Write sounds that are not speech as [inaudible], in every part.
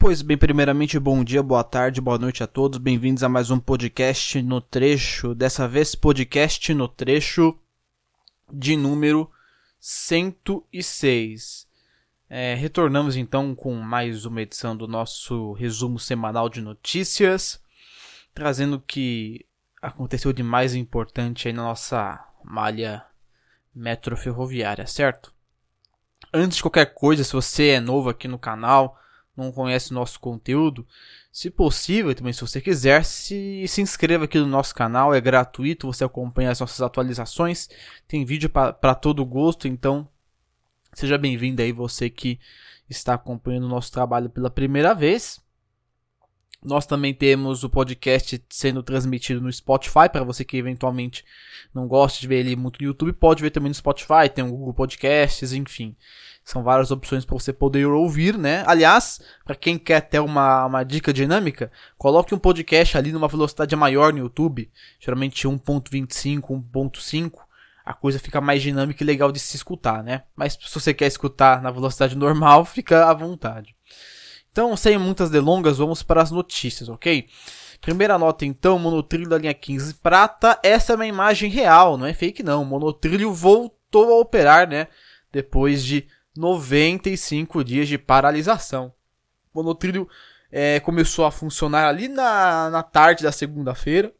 Pois bem, primeiramente, bom dia, boa tarde, boa noite a todos. Bem-vindos a mais um podcast no trecho. Dessa vez, podcast no trecho de número 106. É, retornamos então com mais uma edição do nosso resumo semanal de notícias, trazendo o que aconteceu de mais importante aí na nossa malha metroferroviária, certo? Antes de qualquer coisa, se você é novo aqui no canal, não conhece o nosso conteúdo, se possível, também se você quiser, se, se inscreva aqui no nosso canal, é gratuito, você acompanha as nossas atualizações, tem vídeo para todo gosto, então seja bem-vindo aí você que está acompanhando o nosso trabalho pela primeira vez. Nós também temos o podcast sendo transmitido no Spotify, para você que eventualmente não gosta de ver ele muito no YouTube, pode ver também no Spotify, tem o Google Podcasts, enfim. São várias opções para você poder ouvir, né? Aliás, para quem quer ter uma, uma dica dinâmica, coloque um podcast ali numa velocidade maior no YouTube, geralmente 1.25, 1.5, a coisa fica mais dinâmica e legal de se escutar, né? Mas se você quer escutar na velocidade normal, [laughs] fica à vontade. Então, sem muitas delongas, vamos para as notícias, ok? Primeira nota então, monotrilho da linha 15 prata. Essa é uma imagem real, não é fake não. O monotrilho voltou a operar, né? Depois de 95 dias de paralisação. O monotrilho é, começou a funcionar ali na, na tarde da segunda-feira,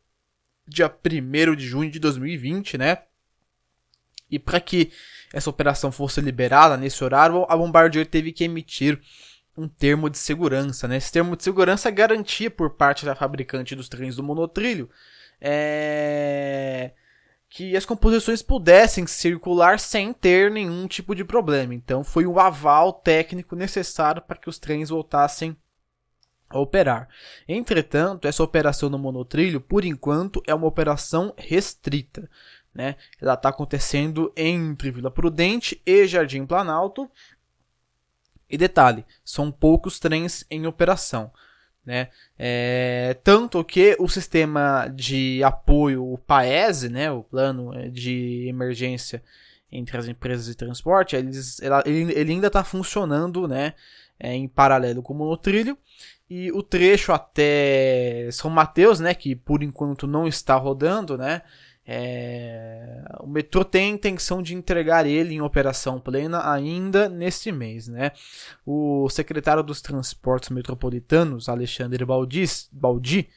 dia 1 de junho de 2020, né? E para que essa operação fosse liberada nesse horário, a Bombardier teve que emitir um termo de segurança. Né? Esse termo de segurança garantia por parte da fabricante dos trens do monotrilho é... que as composições pudessem circular sem ter nenhum tipo de problema. Então foi o aval técnico necessário para que os trens voltassem a operar. Entretanto, essa operação no monotrilho, por enquanto, é uma operação restrita. Né? Ela está acontecendo entre Vila Prudente e Jardim Planalto e detalhe, são poucos trens em operação. Né? É, tanto que o sistema de apoio, o PAESE, né, o plano é, de emergência entre as empresas de transporte, eles, ele, ele ainda está funcionando né, é, em paralelo com o monotrilho. E o trecho até São Mateus, né, que por enquanto não está rodando, né, é, o metrô tem a intenção de entregar ele em operação plena ainda neste mês. Né? O secretário dos Transportes Metropolitanos, Alexandre Baldi,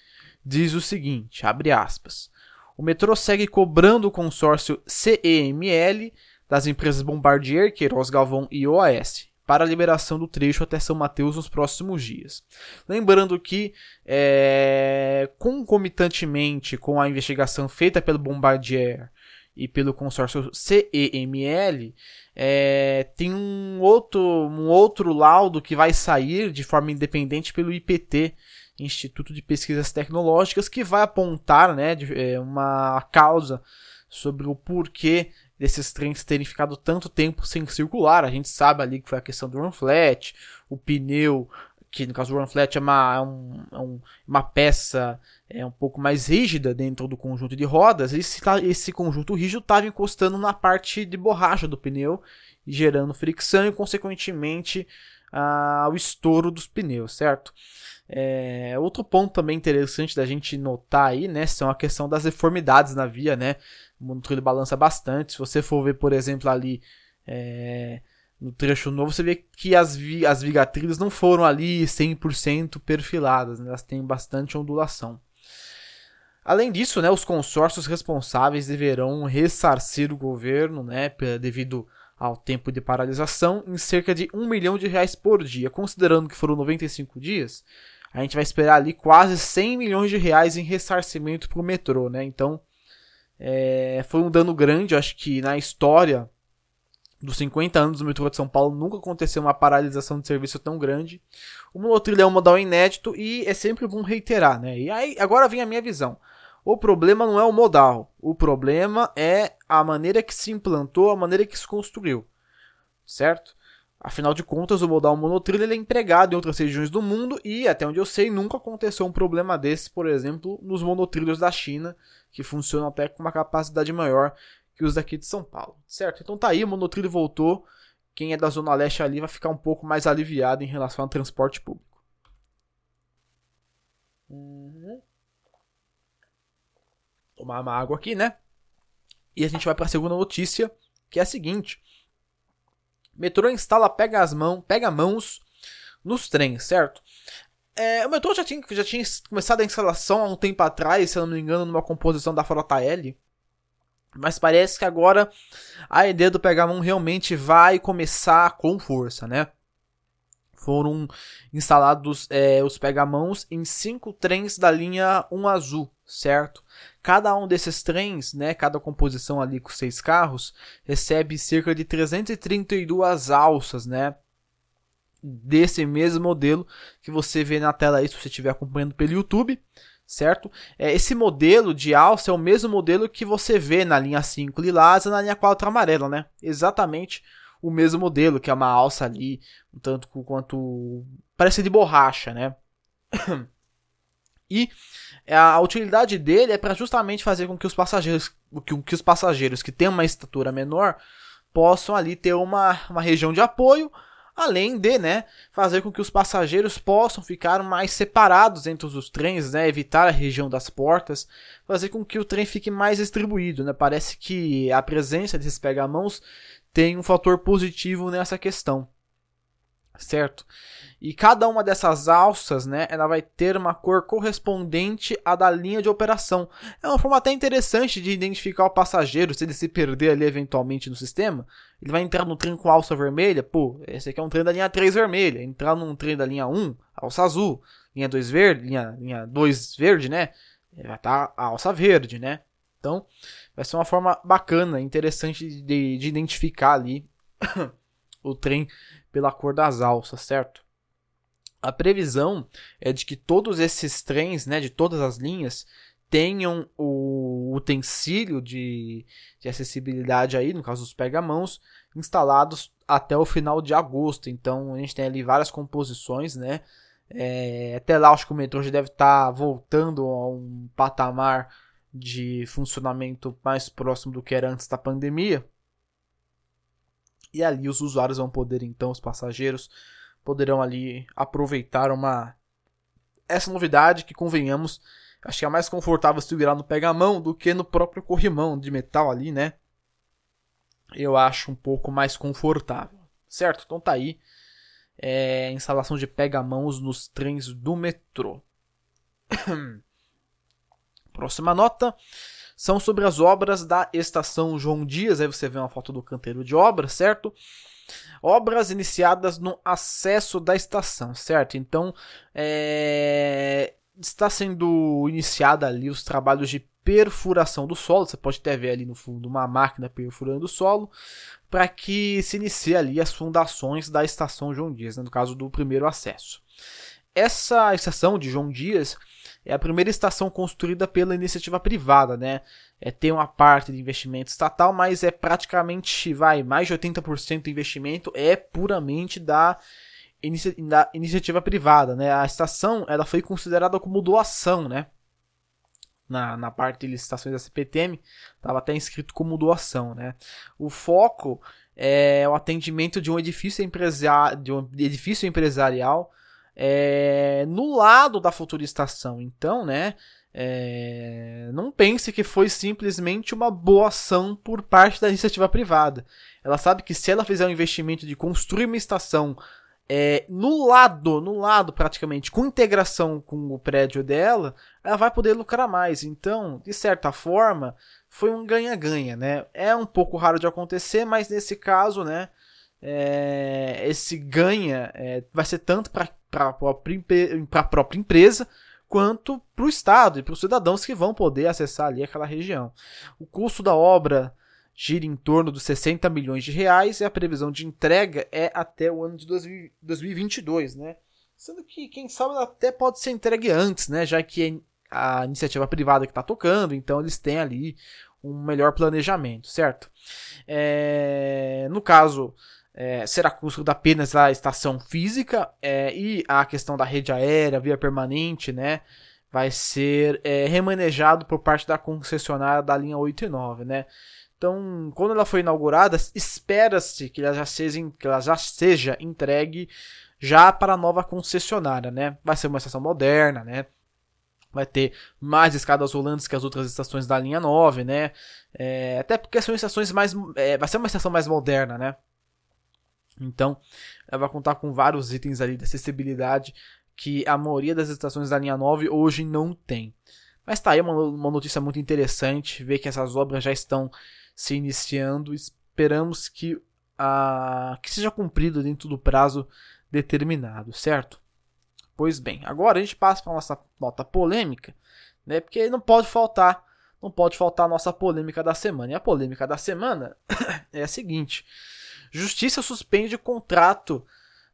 diz o seguinte, abre aspas, o metrô segue cobrando o consórcio CEML das empresas Bombardier, Queiroz Galvão e OAS para a liberação do trecho até São Mateus nos próximos dias. Lembrando que, é, concomitantemente com a investigação feita pelo Bombardier e pelo consórcio CEML, é, tem um outro, um outro laudo que vai sair de forma independente pelo IPT, Instituto de Pesquisas Tecnológicas, que vai apontar né, de, é, uma causa sobre o porquê desses trens terem ficado tanto tempo sem circular. A gente sabe ali que foi a questão do run flat, o pneu, que no caso do run flat é uma, é um, é um, uma peça é um pouco mais rígida dentro do conjunto de rodas. Esse, esse conjunto rígido estava encostando na parte de borracha do pneu, gerando fricção e, consequentemente, ah, o estouro dos pneus, certo? É, outro ponto também interessante da gente notar aí, né, são a questão das deformidades na via, né? O monotrilho balança bastante. Se você for ver, por exemplo, ali é, no trecho novo, você vê que as, vi as vigatrilhas não foram ali 100% perfiladas, né? elas têm bastante ondulação. Além disso, né, os consórcios responsáveis deverão ressarcir o governo, né, devido ao tempo de paralisação, em cerca de 1 milhão de reais por dia. Considerando que foram 95 dias, a gente vai esperar ali quase 100 milhões de reais em ressarcimento para o metrô. Né? Então, é, foi um dano grande, acho que na história dos 50 anos do metrô de São Paulo nunca aconteceu uma paralisação de serviço tão grande. O monotrilho é um modal inédito e é sempre bom reiterar, né? E aí agora vem a minha visão. O problema não é o modal, o problema é a maneira que se implantou, a maneira que se construiu, certo? Afinal de contas, o modal monotrilho é empregado em outras regiões do mundo e, até onde eu sei, nunca aconteceu um problema desse, por exemplo, nos monotrilhos da China, que funcionam até com uma capacidade maior que os daqui de São Paulo, certo? Então tá aí, o monotrilho voltou. Quem é da Zona Leste ali vai ficar um pouco mais aliviado em relação ao transporte público. Uhum. Tomar uma água aqui, né? E a gente vai para a segunda notícia, que é a seguinte: metrô instala pega as mãos, pega mãos nos trens, certo? É, o metrô já tinha, já tinha começado a instalação há um tempo atrás, se eu não me engano, numa composição da Frota L. Mas parece que agora a ideia do Pegamon realmente vai começar com força, né? Foram instalados é, os Pegamãos em cinco trens da linha 1 azul, certo? Cada um desses trens, né, cada composição ali com seis carros, recebe cerca de 332 alças, né? Desse mesmo modelo que você vê na tela aí, se você estiver acompanhando pelo YouTube certo? É, esse modelo de alça é o mesmo modelo que você vê na linha 5 lilás e na linha 4 amarela, né? Exatamente o mesmo modelo, que é uma alça ali, um tanto quanto parece de borracha, né? [coughs] e a utilidade dele é para justamente fazer com que os passageiros, que, que os passageiros que têm uma estatura menor possam ali ter uma, uma região de apoio além de né, fazer com que os passageiros possam ficar mais separados entre os trens, né, evitar a região das portas, fazer com que o trem fique mais distribuído. Né? Parece que a presença desses pegamãos tem um fator positivo nessa questão certo? E cada uma dessas alças, né, ela vai ter uma cor correspondente à da linha de operação. É uma forma até interessante de identificar o passageiro, se ele se perder ali eventualmente no sistema, ele vai entrar no trem com alça vermelha, pô, esse aqui é um trem da linha 3 vermelha, entrar num trem da linha 1, alça azul, linha 2 verde, linha, linha 2 verde, né, vai estar tá a alça verde, né? Então, vai ser uma forma bacana, interessante de, de identificar ali [coughs] o trem pela cor das alças, certo? A previsão é de que todos esses trens, né, de todas as linhas, tenham o utensílio de, de acessibilidade aí, no caso os pegamãos, instalados até o final de agosto. Então a gente tem ali várias composições, né? É, até lá acho que o metrô já deve estar tá voltando a um patamar de funcionamento mais próximo do que era antes da pandemia. E ali os usuários vão poder, então, os passageiros poderão ali aproveitar uma essa novidade que convenhamos, acho que é mais confortável segurar no pega-mão do que no próprio corrimão de metal ali, né? Eu acho um pouco mais confortável, certo? Então tá aí é, instalação de pega-mãos nos trens do metrô. [coughs] Próxima nota são sobre as obras da estação João Dias. Aí você vê uma foto do canteiro de obras, certo? Obras iniciadas no acesso da estação, certo? Então, é... está sendo iniciada ali os trabalhos de perfuração do solo. Você pode até ver ali no fundo uma máquina perfurando o solo para que se inicie ali as fundações da estação João Dias, né? no caso do primeiro acesso. Essa estação de João Dias é a primeira estação construída pela iniciativa privada, né? É, tem uma parte de investimento estatal, mas é praticamente, vai, mais de 80% do investimento é puramente da, inicia da iniciativa privada, né? A estação, ela foi considerada como doação, né? Na, na parte de licitações da CPTM, estava até inscrito como doação, né? O foco é o atendimento de um edifício, empresa de um edifício empresarial é, no lado da futura estação. Então, né? É, não pense que foi simplesmente uma boa ação por parte da iniciativa privada. Ela sabe que se ela fizer um investimento de construir uma estação é, no lado, no lado praticamente, com integração com o prédio dela, ela vai poder lucrar mais. Então, de certa forma, foi um ganha-ganha, né? É um pouco raro de acontecer, mas nesse caso, né? É, esse ganha é, vai ser tanto para para a própria empresa quanto para o Estado e para os cidadãos que vão poder acessar ali aquela região. O custo da obra gira em torno dos 60 milhões de reais e a previsão de entrega é até o ano de 2022, né? Sendo que, quem sabe, até pode ser entregue antes, né? Já que é a iniciativa privada que está tocando, então eles têm ali um melhor planejamento, certo? É... No caso é, será construída apenas a estação física é, e a questão da rede aérea, via permanente, né? Vai ser é, remanejado por parte da concessionária da linha 8 e 9, né? Então, quando ela foi inaugurada, espera-se que ela já seja, que ela já seja entregue já para a nova concessionária, né? Vai ser uma estação moderna, né? vai ter mais escadas rolantes que as outras estações da linha 9, né? É, até porque são estações mais. É, vai ser uma estação mais moderna, né? Então, ela vai contar com vários itens ali de acessibilidade que a maioria das estações da linha 9 hoje não tem. Mas tá aí uma, uma notícia muito interessante, ver que essas obras já estão se iniciando. Esperamos que, a, que seja cumprido dentro do prazo determinado, certo? Pois bem, agora a gente passa para a nossa nota polêmica, né? Porque não pode faltar, não pode faltar a nossa polêmica da semana. E a polêmica da semana [coughs] é a seguinte: Justiça suspende contrato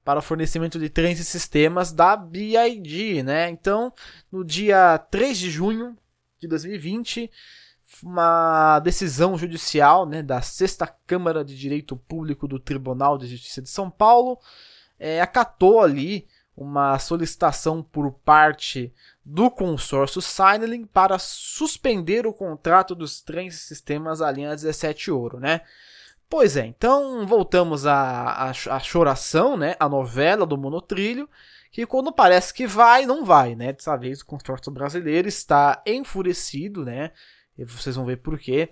para fornecimento de trens e sistemas da BID, né? Então, no dia 3 de junho de 2020, uma decisão judicial, né, da Sexta Câmara de Direito Público do Tribunal de Justiça de São Paulo, é, acatou ali uma solicitação por parte do consórcio Signaling para suspender o contrato dos trens e sistemas da linha 17 Ouro, né? Pois é, então voltamos à, à, à choração, né? A novela do monotrilho, que quando parece que vai, não vai, né? Dessa vez o consórcio brasileiro está enfurecido, né? E vocês vão ver por quê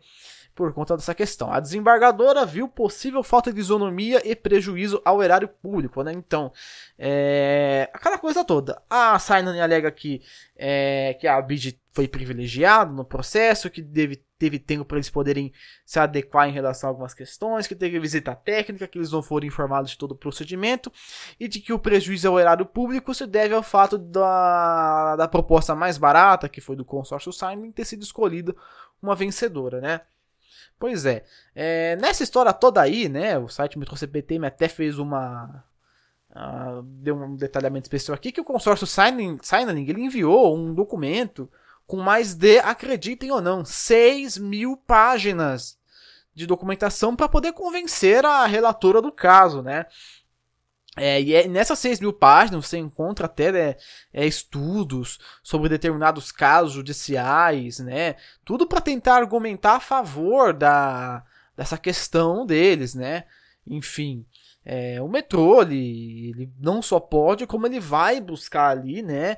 por conta dessa questão. A desembargadora viu possível falta de isonomia e prejuízo ao erário público, né? Então, é... aquela coisa toda. A Sainan alega que, é... que a BID foi privilegiada no processo, que deve, teve tempo para eles poderem se adequar em relação a algumas questões, que teve visita técnica, que eles não foram informados de todo o procedimento, e de que o prejuízo ao erário público se deve ao fato da, da proposta mais barata, que foi do consórcio Simon, ter sido escolhida uma vencedora, né? Pois é. é. Nessa história toda aí, né? O site Metro CPTM até fez uma. Uh, deu um detalhamento especial aqui que o consórcio Signing, Signing ele enviou um documento com mais de, acreditem ou não, 6 mil páginas de documentação para poder convencer a relatora do caso, né? É, e é, nessas 6 mil páginas você encontra até é, é, estudos sobre determinados casos judiciais, né? Tudo para tentar argumentar a favor da, dessa questão deles, né? Enfim, é, o metrô ele, ele não só pode, como ele vai buscar ali, né?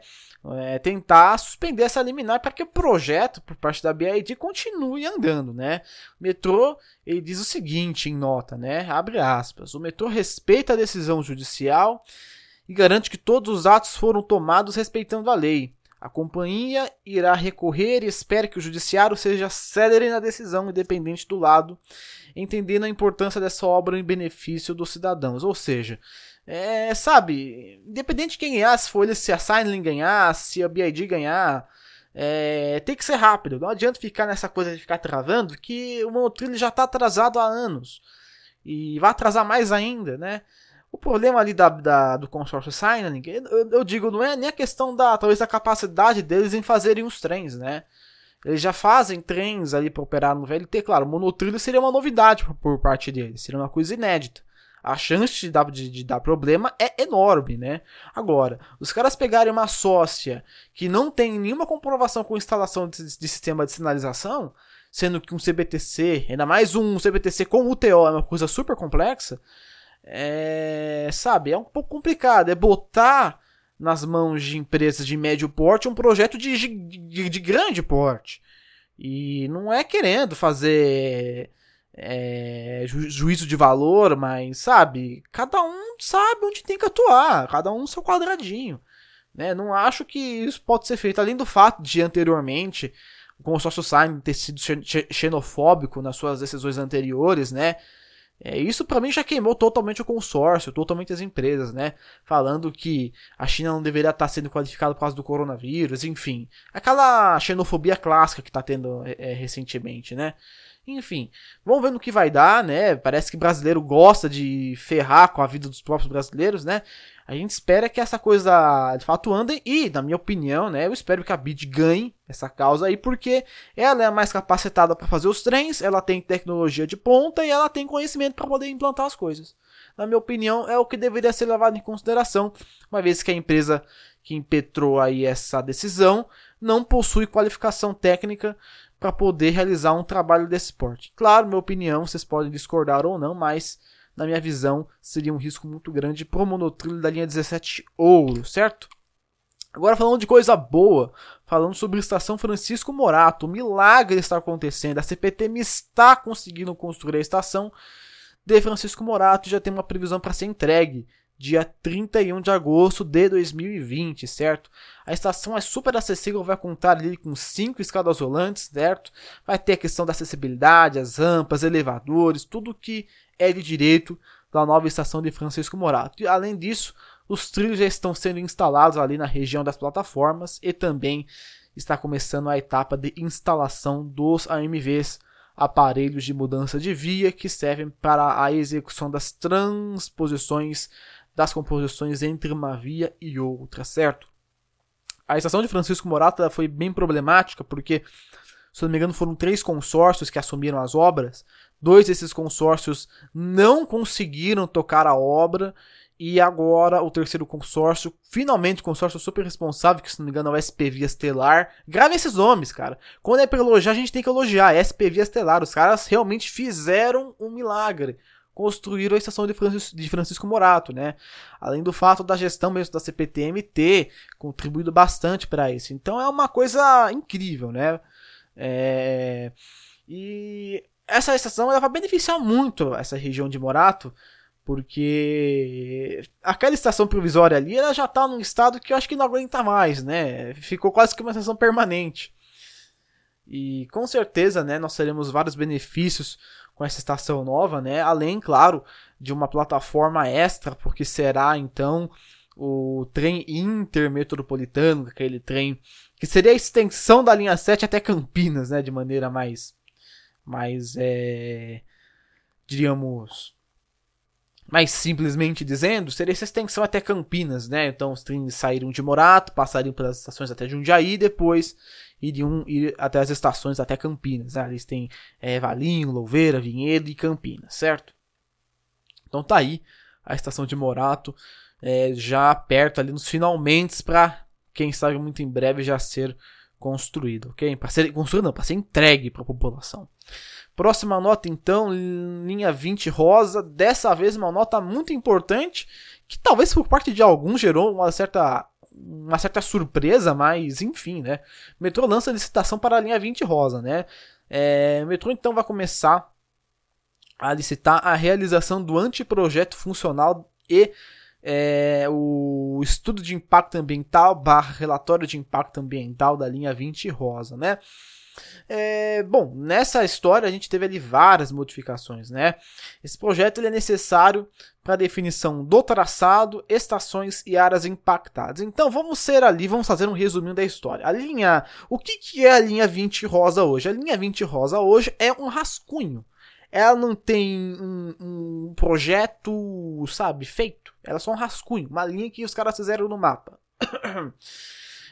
é, tentar suspender essa liminar para que o projeto por parte da BID continue andando, né? O metrô ele diz o seguinte em nota, né? Abre aspas. O metrô respeita a decisão judicial e garante que todos os atos foram tomados respeitando a lei. A companhia irá recorrer e espera que o judiciário seja célere na decisão, independente do lado, entendendo a importância dessa obra em benefício dos cidadãos. Ou seja, é, sabe, independente de quem ganhar, se for ele, se a Signaling ganhar, se a BID ganhar, é, tem que ser rápido. Não adianta ficar nessa coisa de ficar travando, que o monotrilho já está atrasado há anos. E vai atrasar mais ainda, né? O problema ali da, da do consórcio Signaling, eu, eu, digo, não é nem a questão da, talvez, da capacidade deles em fazerem os trens, né? Eles já fazem trens ali para operar no VLT, claro, monotrilho seria uma novidade por, por parte deles, seria uma coisa inédita a chance de dar, de, de, dar problema é enorme, né? Agora, os caras pegarem uma sócia que não tem nenhuma comprovação com instalação de, de sistema de sinalização, sendo que um CBTC, ainda mais um CBTC com UTO, é uma coisa super complexa, é, sabe, é um pouco complicado. É botar nas mãos de empresas de médio porte um projeto de, de, de grande porte. E não é querendo fazer é, ju juízo de valor, mas sabe, cada um sabe onde tem que atuar, cada um seu quadradinho. Né? Não acho que isso pode ser feito, além do fato de anteriormente o consórcio Sign ter sido xenofóbico nas suas decisões anteriores, né? É, isso para mim já queimou totalmente o consórcio, totalmente as empresas, né? Falando que a China não deveria estar sendo qualificada por causa do coronavírus, enfim. Aquela xenofobia clássica que está tendo é, é, recentemente, né? Enfim, vamos ver no que vai dar, né? Parece que brasileiro gosta de ferrar com a vida dos próprios brasileiros, né? A gente espera que essa coisa de fato ande e, na minha opinião, né, eu espero que a BID ganhe essa causa aí, porque ela é a mais capacitada para fazer os trens, ela tem tecnologia de ponta e ela tem conhecimento para poder implantar as coisas. Na minha opinião, é o que deveria ser levado em consideração, uma vez que a empresa que impetrou aí essa decisão não possui qualificação técnica para poder realizar um trabalho desse porte. Claro, minha opinião, vocês podem discordar ou não, mas na minha visão seria um risco muito grande para o monotrilho da linha 17 ouro, certo? Agora falando de coisa boa, falando sobre a estação Francisco Morato, o milagre está acontecendo, a CPTM está conseguindo construir a estação de Francisco Morato já tem uma previsão para ser entregue dia 31 de agosto de 2020, certo? A estação é super acessível, vai contar ali com cinco escadas rolantes, certo? Vai ter a questão da acessibilidade, as rampas, elevadores, tudo que é de direito da nova estação de Francisco Morato. E além disso, os trilhos já estão sendo instalados ali na região das plataformas e também está começando a etapa de instalação dos AMVs, aparelhos de mudança de via que servem para a execução das transposições das composições entre uma via e outra, certo? A estação de Francisco Morata foi bem problemática porque, se não me engano, foram três consórcios que assumiram as obras. Dois desses consórcios não conseguiram tocar a obra e agora o terceiro consórcio, finalmente o consórcio super responsável, que se não me engano é o SPV Estelar. Grave esses nomes, cara. Quando é pra elogiar, a gente tem que elogiar. SPV Estelar. Os caras realmente fizeram um milagre construíram a estação de Francisco, de Francisco Morato, né? Além do fato da gestão mesmo da CPTM ter contribuído bastante para isso. Então é uma coisa incrível, né? É... E essa estação ela vai beneficiar muito essa região de Morato, porque aquela estação provisória ali ela já está num estado que eu acho que não aguenta mais, né? Ficou quase que uma estação permanente. E com certeza, né, nós teremos vários benefícios com essa estação nova, né? Além, claro, de uma plataforma extra, porque será então o trem intermetropolitano, aquele trem que seria a extensão da linha 7 até Campinas, né, de maneira mais mais é, diríamos mais simplesmente dizendo, seria essa extensão até Campinas, né? Então os trens saíram de Morato, passariam pelas estações até Jundiaí, depois iriam ir até as estações até Campinas. Né? Eles têm é, Valinho, Louveira, Vinhedo e Campinas, certo? Então tá aí a estação de Morato, é, já perto ali nos finalmente para quem sabe muito em breve já ser construído, ok? Para ser construído não, para ser entregue para a população. Próxima nota, então, linha 20 rosa. Dessa vez, uma nota muito importante, que talvez por parte de alguns gerou uma certa, uma certa surpresa, mas enfim, né? Metrô lança licitação para a linha 20 rosa, né? É, metrô então vai começar a licitar a realização do anteprojeto funcional e é, o estudo de impacto ambiental barra relatório de impacto ambiental da linha 20 rosa, né? É, bom, nessa história a gente teve ali várias modificações, né? Esse projeto ele é necessário para a definição do traçado, estações e áreas impactadas. Então vamos ser ali, vamos fazer um resuminho da história. A linha, o que, que é a linha 20 rosa hoje? A linha 20 rosa hoje é um rascunho. Ela não tem um, um projeto, sabe, feito. Ela é só um rascunho, uma linha que os caras fizeram no mapa. [coughs]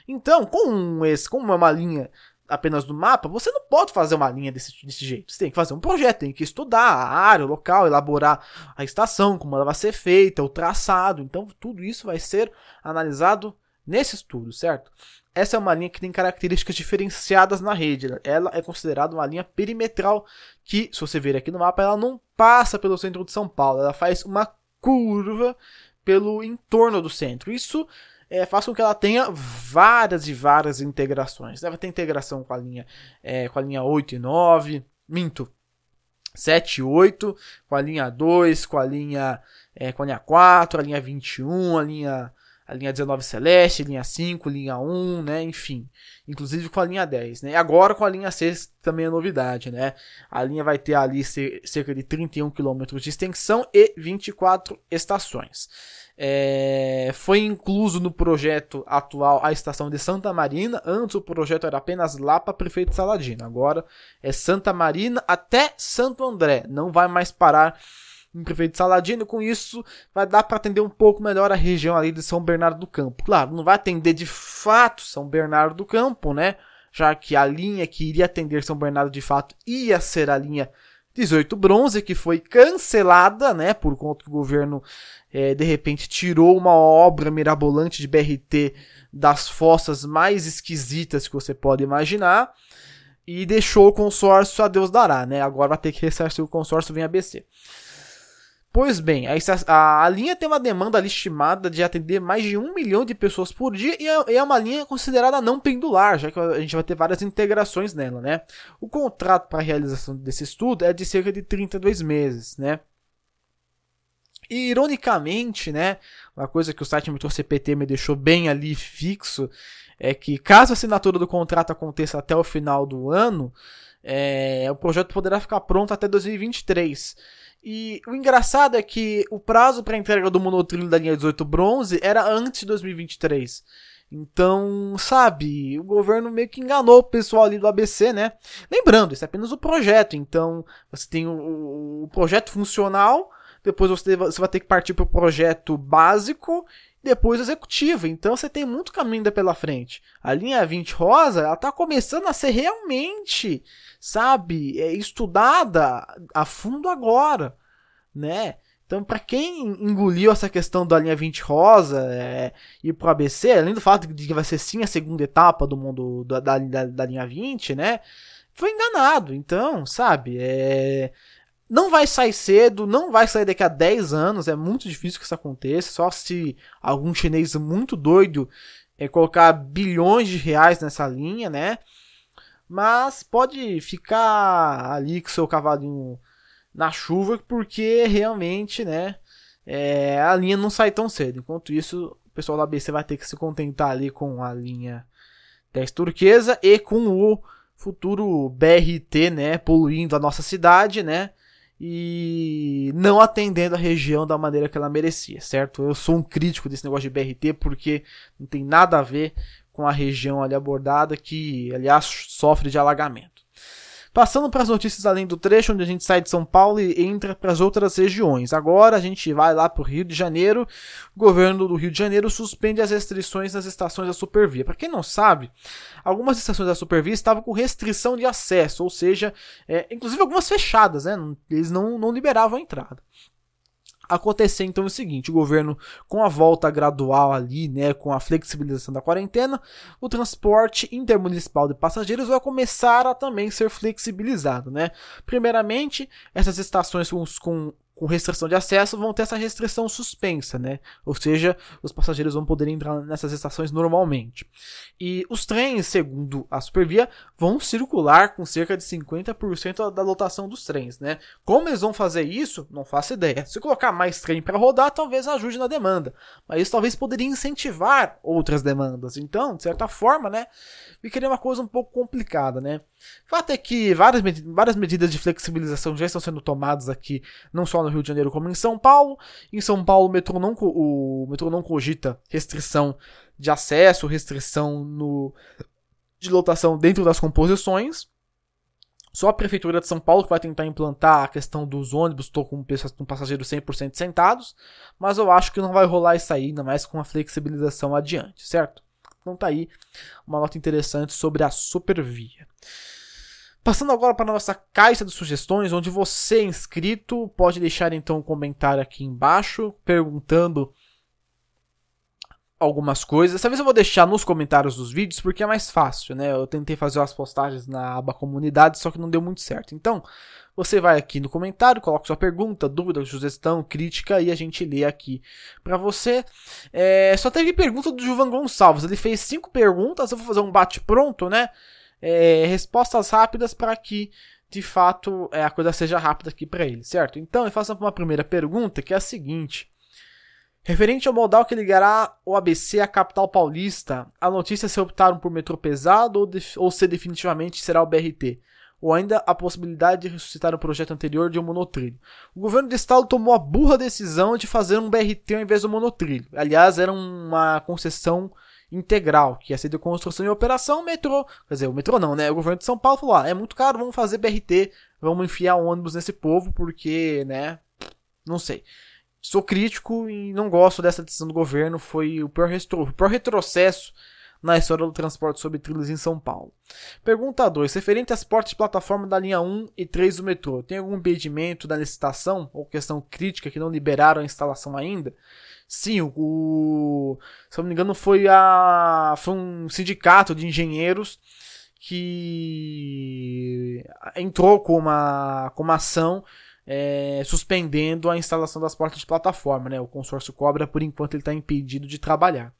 Então, com esse, como é uma linha apenas do mapa, você não pode fazer uma linha desse, desse jeito. Você tem que fazer um projeto, tem que estudar a área, o local, elaborar a estação, como ela vai ser feita, o traçado. Então, tudo isso vai ser analisado nesse estudo, certo? Essa é uma linha que tem características diferenciadas na rede. Ela é considerada uma linha perimetral que, se você ver aqui no mapa, ela não passa pelo centro de São Paulo. Ela faz uma curva pelo entorno do centro. Isso é, faz com que ela tenha várias e várias integrações. Ela ter integração com a linha, é, com a linha 8 e 9, minto, 7 e 8, com a linha 2, com a linha, é, com a linha 4, a linha 21, a linha, a linha 19 Celeste, linha 5, linha 1, né, enfim. Inclusive com a linha 10, né. Agora com a linha 6 também é novidade, né. A linha vai ter ali cerca de 31 km de extensão e 24 estações. É, foi incluso no projeto atual a estação de Santa Marina. Antes o projeto era apenas lá para Prefeito Saladino. Agora é Santa Marina até Santo André. Não vai mais parar em Prefeito Saladino. Com isso, vai dar para atender um pouco melhor a região ali de São Bernardo do Campo. Claro, não vai atender de fato São Bernardo do Campo, né? Já que a linha que iria atender São Bernardo de fato ia ser a linha 18 bronze, que foi cancelada, né? Por conta que o governo é, de repente tirou uma obra mirabolante de BRT das fossas mais esquisitas que você pode imaginar e deixou o consórcio a Deus dará, né? Agora vai ter que ressarcir o consórcio vem ABC. Pois bem, a, a, linha tem uma demanda estimada de atender mais de um milhão de pessoas por dia e é, é, uma linha considerada não pendular, já que a gente vai ter várias integrações nela, né? O contrato para a realização desse estudo é de cerca de 32 meses, né? E, ironicamente, né, uma coisa que o site Metrô CPT me deixou bem ali fixo é que caso a assinatura do contrato aconteça até o final do ano, é, o projeto poderá ficar pronto até 2023. E o engraçado é que o prazo para entrega do monotrilho da linha 18 bronze era antes de 2023. Então, sabe, o governo meio que enganou o pessoal ali do ABC, né? Lembrando, isso é apenas o projeto. Então, você tem o, o projeto funcional, depois você, você vai ter que partir para o projeto básico depois executivo. Então você tem muito caminho ainda pela frente. A linha 20 rosa, ela tá começando a ser realmente, sabe, é, estudada a fundo agora, né? Então, para quem engoliu essa questão da linha 20 rosa é, e pro ABC, além do fato de que vai ser sim a segunda etapa do mundo da, da, da linha 20, né? Foi enganado. Então, sabe, é não vai sair cedo, não vai sair daqui a 10 anos, é muito difícil que isso aconteça, só se algum chinês muito doido é, colocar bilhões de reais nessa linha, né? Mas pode ficar ali com seu cavalinho na chuva, porque realmente, né, é, a linha não sai tão cedo. Enquanto isso, o pessoal da ABC vai ter que se contentar ali com a linha 10 turquesa e com o futuro BRT, né, poluindo a nossa cidade, né? E não atendendo a região da maneira que ela merecia, certo? Eu sou um crítico desse negócio de BRT porque não tem nada a ver com a região ali abordada que, aliás, sofre de alagamento. Passando para as notícias além do trecho, onde a gente sai de São Paulo e entra para as outras regiões. Agora a gente vai lá para o Rio de Janeiro. O governo do Rio de Janeiro suspende as restrições nas estações da Supervia. Para quem não sabe, algumas estações da Supervia estavam com restrição de acesso, ou seja, é, inclusive algumas fechadas, né? Eles não, não liberavam a entrada acontecer então é o seguinte, o governo com a volta gradual ali, né, com a flexibilização da quarentena, o transporte intermunicipal de passageiros vai começar a também ser flexibilizado, né? Primeiramente, essas estações com, com com restrição de acesso vão ter essa restrição suspensa, né? Ou seja, os passageiros vão poder entrar nessas estações normalmente. E os trens, segundo a Supervia, vão circular com cerca de 50% da lotação dos trens, né? Como eles vão fazer isso? Não faço ideia. Se colocar mais trem para rodar, talvez ajude na demanda, mas isso talvez poderia incentivar outras demandas. Então, de certa forma, né, ficaria uma coisa um pouco complicada, né? Fato é que várias, várias medidas de flexibilização já estão sendo tomadas aqui, não só no Rio de Janeiro como em São Paulo. Em São Paulo, o metrô não, o metrô não cogita restrição de acesso, restrição no, de lotação dentro das composições. Só a Prefeitura de São Paulo que vai tentar implantar a questão dos ônibus, estou com, com passageiros 100% sentados, mas eu acho que não vai rolar isso aí, ainda mais com a flexibilização adiante, certo? Então tá aí uma nota interessante sobre a Supervia. Passando agora para a nossa caixa de sugestões, onde você, inscrito, pode deixar então um comentário aqui embaixo perguntando algumas coisas. Dessa vez eu vou deixar nos comentários dos vídeos porque é mais fácil, né? Eu tentei fazer as postagens na aba comunidade, só que não deu muito certo. Então, você vai aqui no comentário, coloca sua pergunta, dúvida, sugestão, crítica e a gente lê aqui para você. É, só teve pergunta do Juvan Gonçalves. Ele fez cinco perguntas, eu vou fazer um bate pronto, né? É, respostas rápidas para que de fato é, a coisa seja rápida aqui para ele, certo? Então eu faço uma primeira pergunta que é a seguinte. Referente ao modal que ligará o ABC à capital paulista, a notícia é se optaram por metrô pesado ou, ou se definitivamente será o BRT, ou ainda a possibilidade de ressuscitar o projeto anterior de um monotrilho. O governo do estado tomou a burra decisão de fazer um BRT ao invés do monotrilho. Aliás, era uma concessão integral, que ia ser de construção e operação, metrô, quer dizer, o metrô não, né? O governo de São Paulo falou: ah, é muito caro, vamos fazer BRT, vamos enfiar ônibus nesse povo, porque, né? Não sei. Sou crítico e não gosto dessa decisão do governo, foi o pior, retro, o pior retrocesso na história do transporte sobre trilhos em São Paulo. Pergunta 2. Referente às portas de plataforma da linha 1 e 3 do metrô, tem algum impedimento da licitação ou questão crítica que não liberaram a instalação ainda? Sim, o, se eu não me engano foi a foi um sindicato de engenheiros que entrou com uma com uma ação é, suspendendo a instalação das portas de plataforma. Né? O consórcio Cobra, por enquanto, ele está impedido de trabalhar.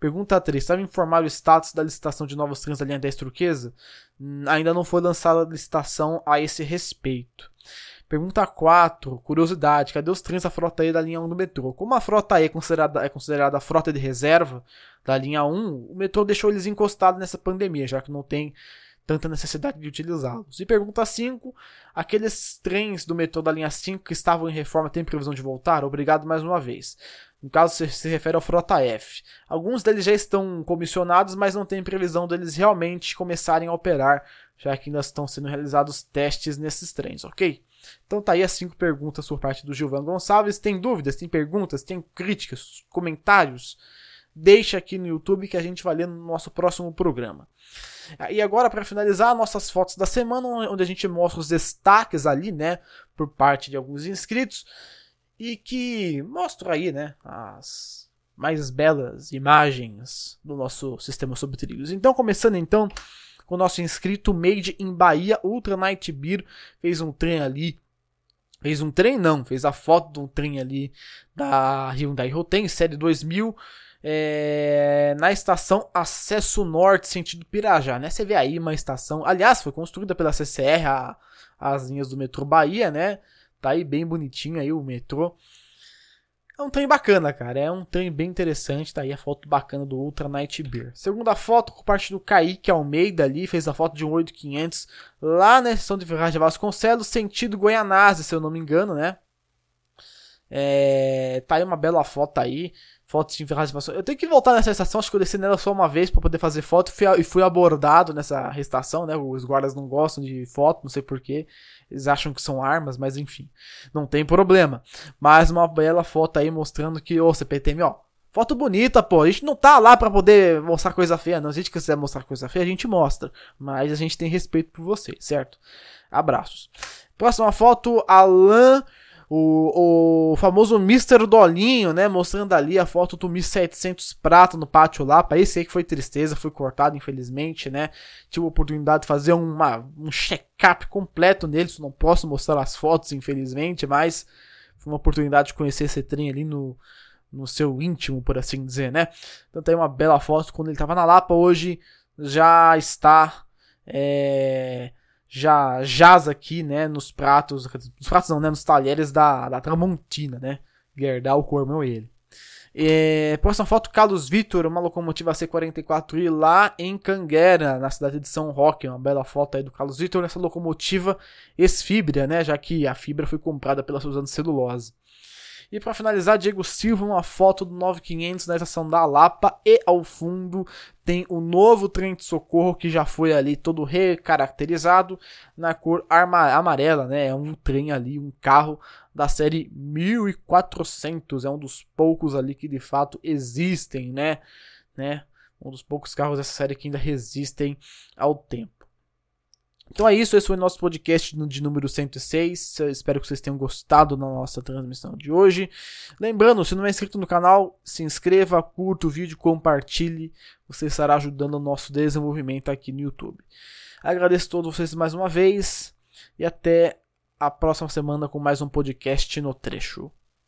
Pergunta 3. Sabe informar o status da licitação de novos trens da linha 10 Turquesa? Hum, ainda não foi lançada a licitação a esse respeito. Pergunta 4. Curiosidade. Cadê os trens da frota E da linha 1 do metrô? Como a frota E é considerada, é considerada a frota de reserva da linha 1, o metrô deixou eles encostados nessa pandemia, já que não tem tanta necessidade de utilizá-los. E pergunta 5: aqueles trens do metrô da linha 5 que estavam em reforma têm previsão de voltar? Obrigado mais uma vez. No caso, se, se refere ao Frota F. Alguns deles já estão comissionados, mas não tem previsão deles realmente começarem a operar, já que ainda estão sendo realizados testes nesses trens, ok? Então tá aí as cinco perguntas por parte do Gilvan Gonçalves. Tem dúvidas, tem perguntas, tem críticas, comentários? Deixa aqui no YouTube que a gente vai ler no nosso próximo programa. E agora, para finalizar, nossas fotos da semana, onde a gente mostra os destaques ali, né, por parte de alguns inscritos, e que mostram aí, né, as mais belas imagens do nosso sistema sobre trilhos. Então, começando então com o nosso inscrito Made in Bahia, Ultra Night Beer, fez um trem ali Fez um trem não, fez a foto de um trem ali da Hyundai Rotem, série 2000, é, na estação Acesso Norte, sentido Pirajá, né? Você vê aí uma estação, aliás, foi construída pela CCR, a, as linhas do metrô Bahia, né? Tá aí bem bonitinho aí o metrô. É um trem bacana, cara. É um trem bem interessante. Tá aí a foto bacana do Ultra Night Beer. Segunda foto por parte do Kaique Almeida ali. Fez a foto de um 8500 lá na estação de Ferragem Vasconcelos, sentido Goianazes, se eu não me engano, né? É, tá aí uma bela foto aí fotos de Ferraz Eu tenho que voltar nessa estação, acho que eu desci nela só uma vez para poder fazer foto fui, e fui abordado nessa estação, né? Os guardas não gostam de foto, não sei porquê. Eles acham que são armas, mas enfim, não tem problema. Mas uma bela foto aí mostrando que, ô CPTM, ó, foto bonita, pô. A gente não tá lá para poder mostrar coisa feia, não. Se a gente quiser mostrar coisa feia, a gente mostra. Mas a gente tem respeito por vocês, certo? Abraços. Próxima foto, Alan o, o famoso Mr. Dolinho, né? Mostrando ali a foto do 1700 prata no pátio lá. Pra esse aí que foi tristeza, foi cortado, infelizmente, né? Tive a oportunidade de fazer uma, um check-up completo nele. Não posso mostrar as fotos, infelizmente, mas foi uma oportunidade de conhecer esse trem ali no, no seu íntimo, por assim dizer, né? Então tem uma bela foto quando ele tava na Lapa. Hoje já está. É, já jaz aqui, né, nos pratos, nos pratos não, né, nos talheres da, da Tramontina, né, Gerdau, e ele. É, próxima foto, Carlos Vitor, uma locomotiva C44i lá em Canguera, na cidade de São Roque, uma bela foto aí do Carlos Vitor nessa locomotiva ex-fibra, né, já que a fibra foi comprada pela Suzano Celulose. E para finalizar, Diego Silva, uma foto do 9500 na estação da Lapa e ao fundo tem o novo trem de socorro que já foi ali todo recaracterizado na cor amarela, né? É um trem ali, um carro da série 1400, é um dos poucos ali que de fato existem, né? né? Um dos poucos carros dessa série que ainda resistem ao tempo. Então é isso, esse foi o nosso podcast de número 106. Eu espero que vocês tenham gostado da nossa transmissão de hoje. Lembrando, se não é inscrito no canal, se inscreva, curta o vídeo, compartilhe. Você estará ajudando o nosso desenvolvimento aqui no YouTube. Agradeço a todos vocês mais uma vez e até a próxima semana com mais um podcast no trecho.